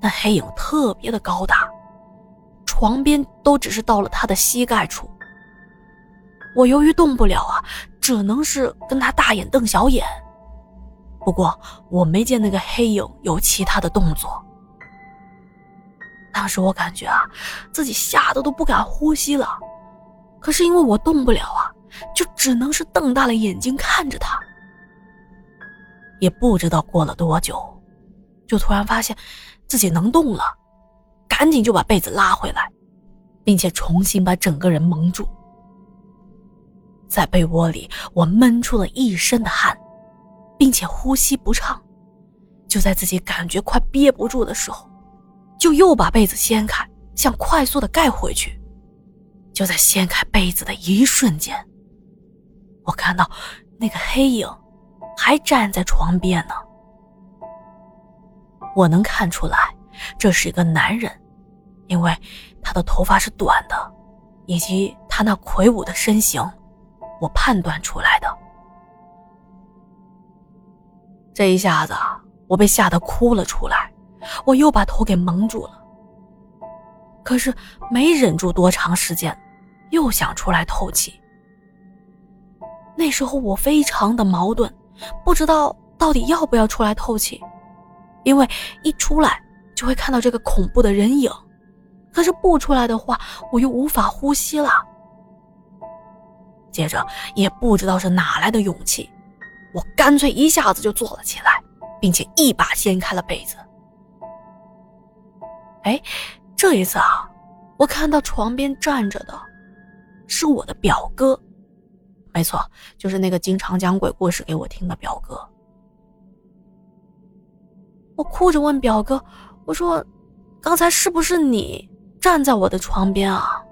那黑影特别的高大，床边都只是到了他的膝盖处。我由于动不了啊，只能是跟他大眼瞪小眼。不过我没见那个黑影有其他的动作。当时我感觉啊，自己吓得都不敢呼吸了。可是因为我动不了啊，就只能是瞪大了眼睛看着他。也不知道过了多久，就突然发现自己能动了，赶紧就把被子拉回来，并且重新把整个人蒙住。在被窝里，我闷出了一身的汗，并且呼吸不畅。就在自己感觉快憋不住的时候，就又把被子掀开，想快速的盖回去。就在掀开被子的一瞬间，我看到那个黑影。还站在床边呢。我能看出来，这是一个男人，因为他的头发是短的，以及他那魁梧的身形，我判断出来的。这一下子，我被吓得哭了出来，我又把头给蒙住了。可是没忍住多长时间，又想出来透气。那时候我非常的矛盾。不知道到底要不要出来透气，因为一出来就会看到这个恐怖的人影，可是不出来的话，我又无法呼吸了。接着也不知道是哪来的勇气，我干脆一下子就坐了起来，并且一把掀开了被子。哎，这一次啊，我看到床边站着的，是我的表哥。没错，就是那个经常讲鬼故事给我听的表哥。我哭着问表哥：“我说，刚才是不是你站在我的床边啊？”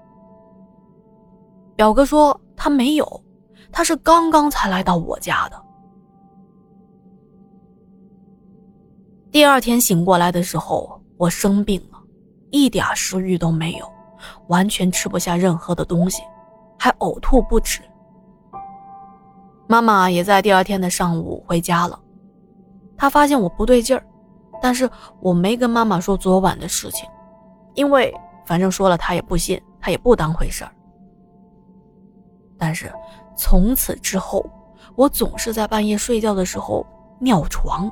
表哥说：“他没有，他是刚刚才来到我家的。”第二天醒过来的时候，我生病了，一点食欲都没有，完全吃不下任何的东西，还呕吐不止。妈妈也在第二天的上午回家了，她发现我不对劲儿，但是我没跟妈妈说昨晚的事情，因为反正说了她也不信，她也不当回事儿。但是从此之后，我总是在半夜睡觉的时候尿床。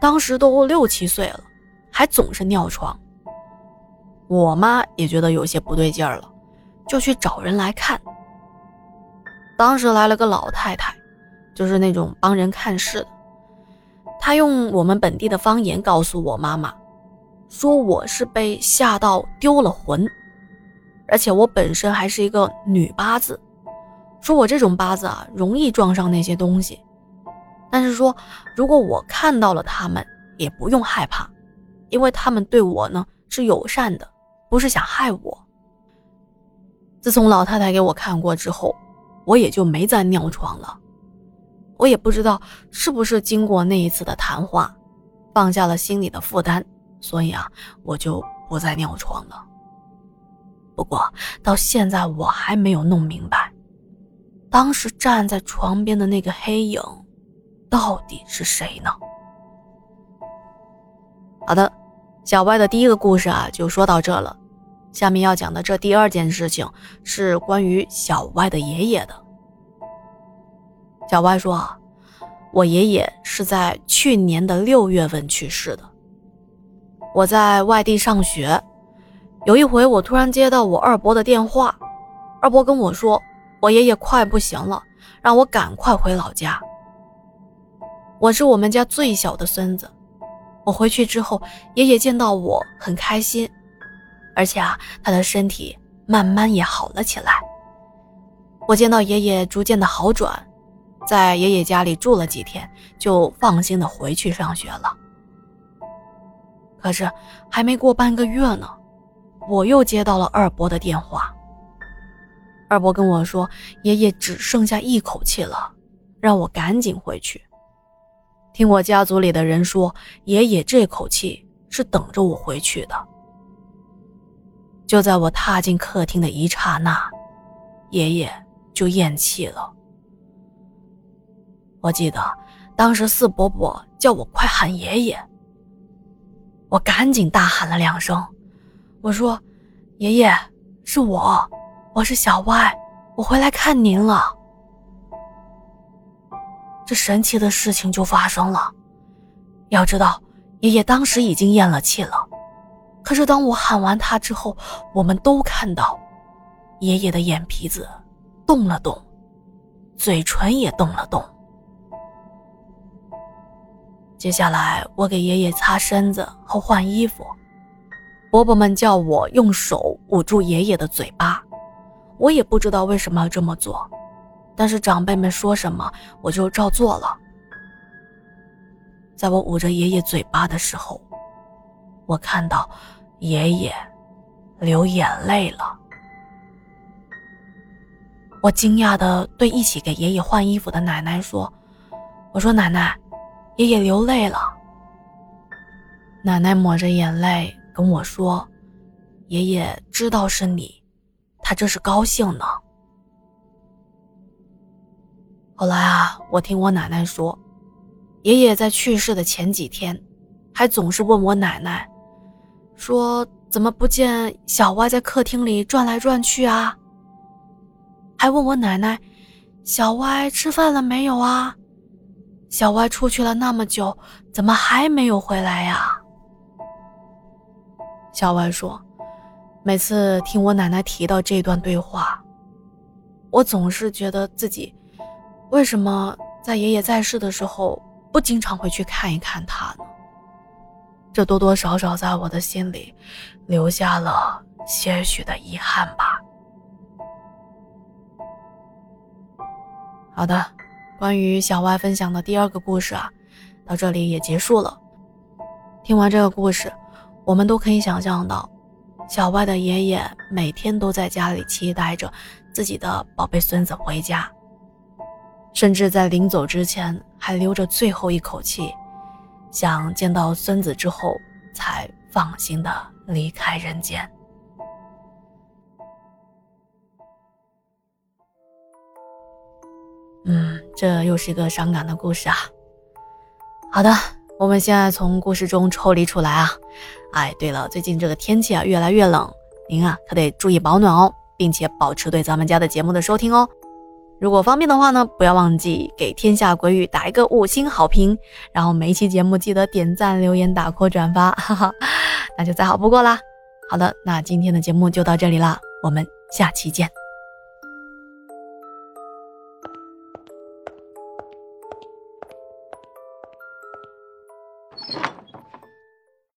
当时都六七岁了，还总是尿床。我妈也觉得有些不对劲儿了，就去找人来看。当时来了个老太太，就是那种帮人看事的。他用我们本地的方言告诉我妈妈，说我是被吓到丢了魂，而且我本身还是一个女八字，说我这种八字啊容易撞上那些东西，但是说如果我看到了他们，也不用害怕，因为他们对我呢是友善的，不是想害我。自从老太太给我看过之后。我也就没再尿床了，我也不知道是不是经过那一次的谈话，放下了心里的负担，所以啊，我就不再尿床了。不过到现在我还没有弄明白，当时站在床边的那个黑影，到底是谁呢？好的，小歪的第一个故事啊，就说到这了。下面要讲的这第二件事情是关于小歪的爷爷的。小歪说：“我爷爷是在去年的六月份去世的。我在外地上学，有一回我突然接到我二伯的电话，二伯跟我说我爷爷快不行了，让我赶快回老家。我是我们家最小的孙子，我回去之后，爷爷见到我很开心。”而且啊，他的身体慢慢也好了起来。我见到爷爷逐渐的好转，在爷爷家里住了几天，就放心的回去上学了。可是还没过半个月呢，我又接到了二伯的电话。二伯跟我说，爷爷只剩下一口气了，让我赶紧回去。听我家族里的人说，爷爷这口气是等着我回去的。就在我踏进客厅的一刹那，爷爷就咽气了。我记得当时四伯伯叫我快喊爷爷，我赶紧大喊了两声，我说：“爷爷，是我，我是小歪，我回来看您了。”这神奇的事情就发生了。要知道，爷爷当时已经咽了气了，可是当我喊完他之后，我们都看到，爷爷的眼皮子动了动，嘴唇也动了动。接下来，我给爷爷擦身子和换衣服。伯伯们叫我用手捂住爷爷的嘴巴，我也不知道为什么要这么做，但是长辈们说什么，我就照做了。在我捂着爷爷嘴巴的时候，我看到爷爷流眼泪了。我惊讶地对一起给爷爷换衣服的奶奶说：“我说奶奶。”爷爷流泪了，奶奶抹着眼泪跟我说：“爷爷知道是你，他这是高兴呢。”后来啊，我听我奶奶说，爷爷在去世的前几天，还总是问我奶奶，说怎么不见小歪在客厅里转来转去啊？还问我奶奶，小歪吃饭了没有啊？小歪出去了那么久，怎么还没有回来呀？小歪说：“每次听我奶奶提到这段对话，我总是觉得自己为什么在爷爷在世的时候不经常会去看一看他呢？这多多少少在我的心里留下了些许的遗憾吧。”好的。关于小歪分享的第二个故事啊，到这里也结束了。听完这个故事，我们都可以想象到，小歪的爷爷每天都在家里期待着自己的宝贝孙子回家，甚至在临走之前还留着最后一口气，想见到孙子之后才放心的离开人间。这又是一个伤感的故事啊。好的，我们现在从故事中抽离出来啊。哎，对了，最近这个天气啊越来越冷，您啊可得注意保暖哦，并且保持对咱们家的节目的收听哦。如果方便的话呢，不要忘记给天下鬼语打一个五星好评，然后每一期节目记得点赞、留言、打 call、转发，哈哈，那就再好不过啦。好的，那今天的节目就到这里啦，我们下期见。